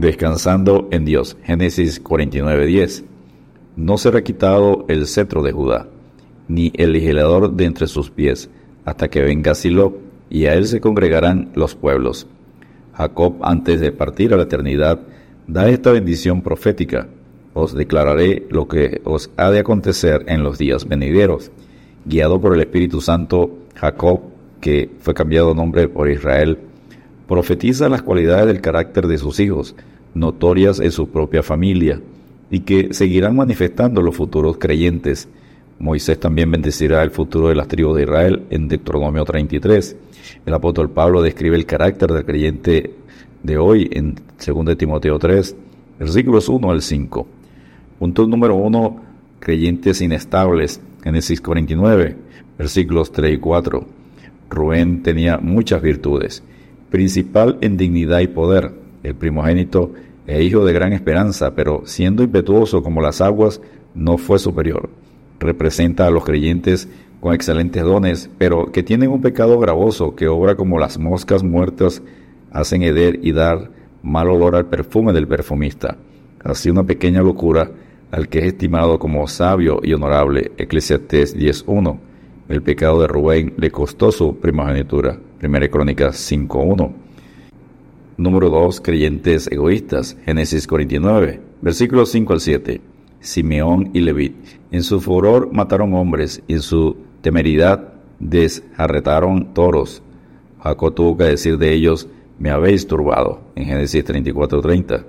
Descansando en Dios. Génesis 49:10. No será quitado el cetro de Judá, ni el legislador de entre sus pies, hasta que venga Silo, y a él se congregarán los pueblos. Jacob, antes de partir a la eternidad, da esta bendición profética. Os declararé lo que os ha de acontecer en los días venideros. Guiado por el Espíritu Santo, Jacob, que fue cambiado nombre por Israel, profetiza las cualidades del carácter de sus hijos, notorias en su propia familia, y que seguirán manifestando los futuros creyentes. Moisés también bendecirá el futuro de las tribus de Israel en Deuteronomio 33. El apóstol Pablo describe el carácter del creyente de hoy en 2 Timoteo 3, versículos 1 al 5. Punto número 1, creyentes inestables, Génesis 49, versículos 3 y 4. Rubén tenía muchas virtudes, principal en dignidad y poder, el primogénito e hijo de gran esperanza, pero siendo impetuoso como las aguas, no fue superior. Representa a los creyentes con excelentes dones, pero que tienen un pecado gravoso que obra como las moscas muertas hacen heder y dar mal olor al perfume del perfumista. Así una pequeña locura al que es estimado como sabio y honorable, Eclesiastés 10.1. El pecado de Rubén le costó su primogenitura, Primera Crónicas 5.1. Número 2. Creyentes egoístas. Génesis 49, versículos 5 al 7. Simeón y Levit. En su furor mataron hombres y en su temeridad desarretaron toros. Jacob tuvo que decir de ellos, me habéis turbado, en Génesis 34:30.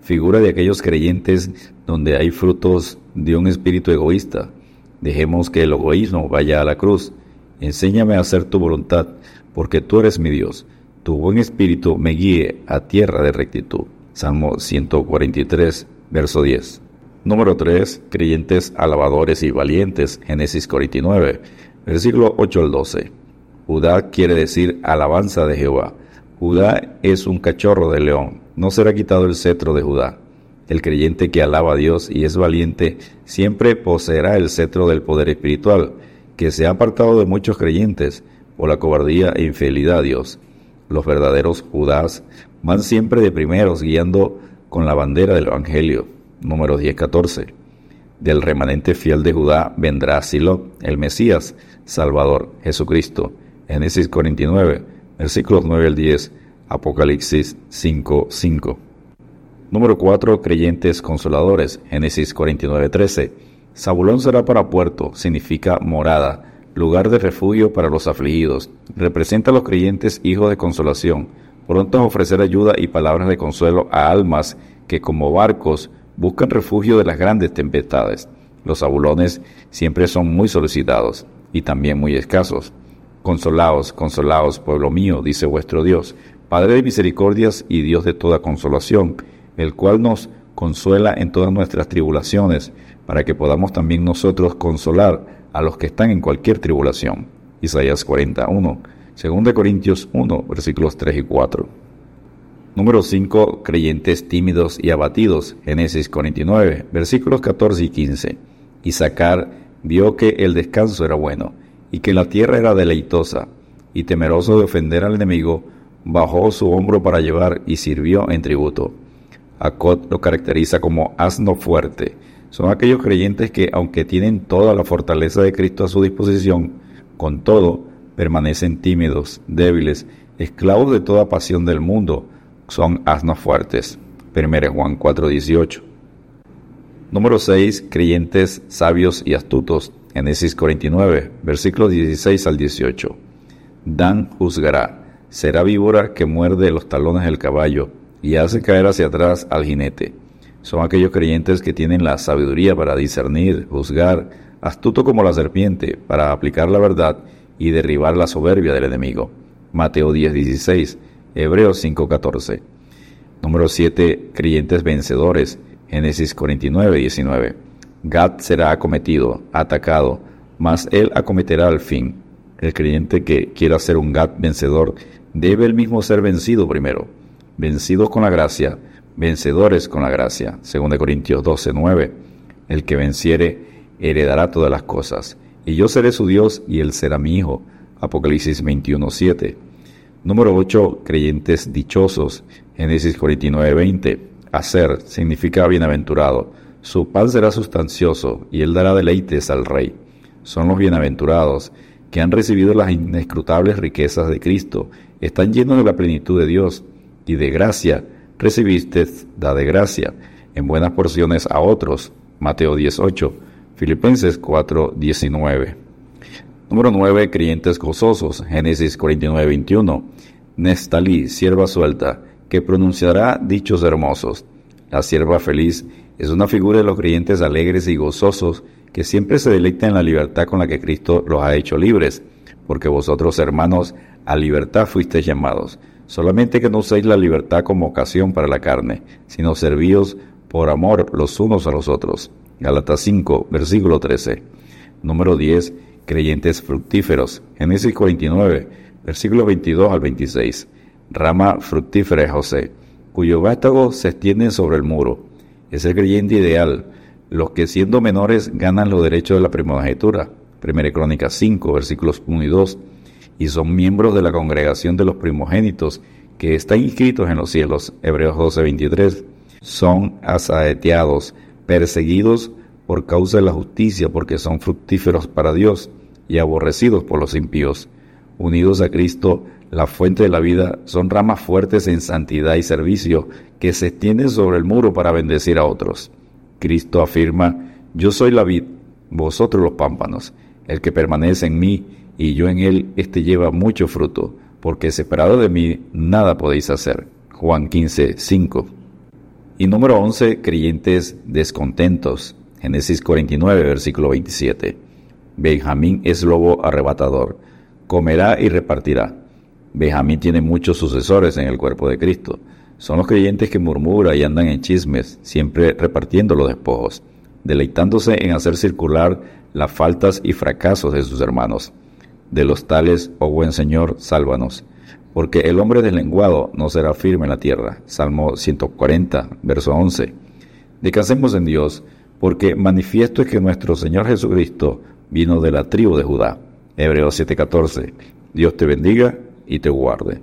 Figura de aquellos creyentes donde hay frutos de un espíritu egoísta. Dejemos que el egoísmo vaya a la cruz. Enséñame a hacer tu voluntad, porque tú eres mi Dios tu buen espíritu me guíe a tierra de rectitud. Salmo 143, verso 10. Número 3. Creyentes alabadores y valientes. Génesis 49, versículo 8 al 12. Judá quiere decir alabanza de Jehová. Judá es un cachorro de león. No será quitado el cetro de Judá. El creyente que alaba a Dios y es valiente siempre poseerá el cetro del poder espiritual, que se ha apartado de muchos creyentes por la cobardía e infidelidad a Dios. Los verdaderos Judás van siempre de primeros guiando con la bandera del Evangelio. Número 10-14. Del remanente fiel de Judá vendrá Silo, el Mesías, Salvador, Jesucristo. Génesis 49, versículos 9 al 10, Apocalipsis 5, 5. Número 4. Creyentes consoladores. Génesis 49, 13. Zabulón será para puerto, significa morada lugar de refugio para los afligidos. Representa a los creyentes hijos de consolación, prontos a ofrecer ayuda y palabras de consuelo a almas que como barcos buscan refugio de las grandes tempestades. Los abulones siempre son muy solicitados y también muy escasos. Consolaos, consolaos, pueblo mío, dice vuestro Dios, Padre de misericordias y Dios de toda consolación, el cual nos consuela en todas nuestras tribulaciones, para que podamos también nosotros consolar a los que están en cualquier tribulación. Isaías 41, 2 Corintios 1, versículos 3 y 4. Número 5. Creyentes tímidos y abatidos. Génesis 49, versículos 14 y 15. Isaacar vio que el descanso era bueno y que la tierra era deleitosa, y temeroso de ofender al enemigo, bajó su hombro para llevar y sirvió en tributo. Acot lo caracteriza como asno fuerte, son aquellos creyentes que, aunque tienen toda la fortaleza de Cristo a su disposición, con todo permanecen tímidos, débiles, esclavos de toda pasión del mundo, son asnos fuertes. 1 Juan 4:18. Número 6. Creyentes sabios y astutos. Génesis 49, versículos 16 al 18. Dan juzgará. Será víbora que muerde los talones del caballo y hace caer hacia atrás al jinete son aquellos creyentes que tienen la sabiduría para discernir, juzgar, astuto como la serpiente, para aplicar la verdad y derribar la soberbia del enemigo. Mateo 10:16, Hebreos 5:14. Número 7. Creyentes vencedores. Génesis 49:19. Gad será acometido, atacado, mas él acometerá al fin. El creyente que quiera ser un Gad vencedor debe él mismo ser vencido primero. Vencidos con la gracia, vencedores con la gracia. 2 Corintios 12, 9. El que venciere heredará todas las cosas, y yo seré su Dios y él será mi hijo. Apocalipsis 21, 7. Número 8. Creyentes dichosos. Génesis 49, 20. Hacer significa bienaventurado. Su pan será sustancioso y él dará deleites al rey. Son los bienaventurados que han recibido las inescrutables riquezas de Cristo, están llenos de la plenitud de Dios y de gracia recibiste, da de gracia, en buenas porciones a otros. Mateo 18, Filipenses 4, 19. Número 9. Creyentes gozosos. Génesis 49, 21. Nestalí, sierva suelta, que pronunciará dichos hermosos. La sierva feliz es una figura de los creyentes alegres y gozosos que siempre se deleitan en la libertad con la que Cristo los ha hecho libres, porque vosotros, hermanos, a libertad fuisteis llamados, solamente que no uséis la libertad como ocasión para la carne, sino servíos por amor los unos a los otros. Gálatas 5, versículo 13. Número 10. Creyentes fructíferos. Génesis 49, versículo 22 al 26. Rama fructífera de José, cuyo vástago se extiende sobre el muro. Es el creyente ideal, los que siendo menores ganan los derechos de la primogenitura. Primera Crónica 5, versículos 1 y 2. Y son miembros de la congregación de los primogénitos, que están inscritos en los cielos. Hebreos 12, 23. Son asaeteados, perseguidos por causa de la justicia, porque son fructíferos para Dios y aborrecidos por los impíos. Unidos a Cristo, la fuente de la vida, son ramas fuertes en santidad y servicio que se extienden sobre el muro para bendecir a otros. Cristo afirma, yo soy la vid, vosotros los pámpanos. El que permanece en mí y yo en él, éste lleva mucho fruto, porque separado de mí nada podéis hacer. Juan 15, 5. Y número 11, creyentes descontentos. Génesis 49, versículo 27. Benjamín es lobo arrebatador, comerá y repartirá. Benjamín tiene muchos sucesores en el cuerpo de Cristo. Son los creyentes que murmuran y andan en chismes, siempre repartiendo los despojos, deleitándose en hacer circular las faltas y fracasos de sus hermanos. De los tales, oh buen Señor, sálvanos, porque el hombre deslenguado no será firme en la tierra. Salmo 140, verso 11. Descansemos en Dios, porque manifiesto es que nuestro Señor Jesucristo vino de la tribu de Judá. Hebreos 7:14. Dios te bendiga y te guarde.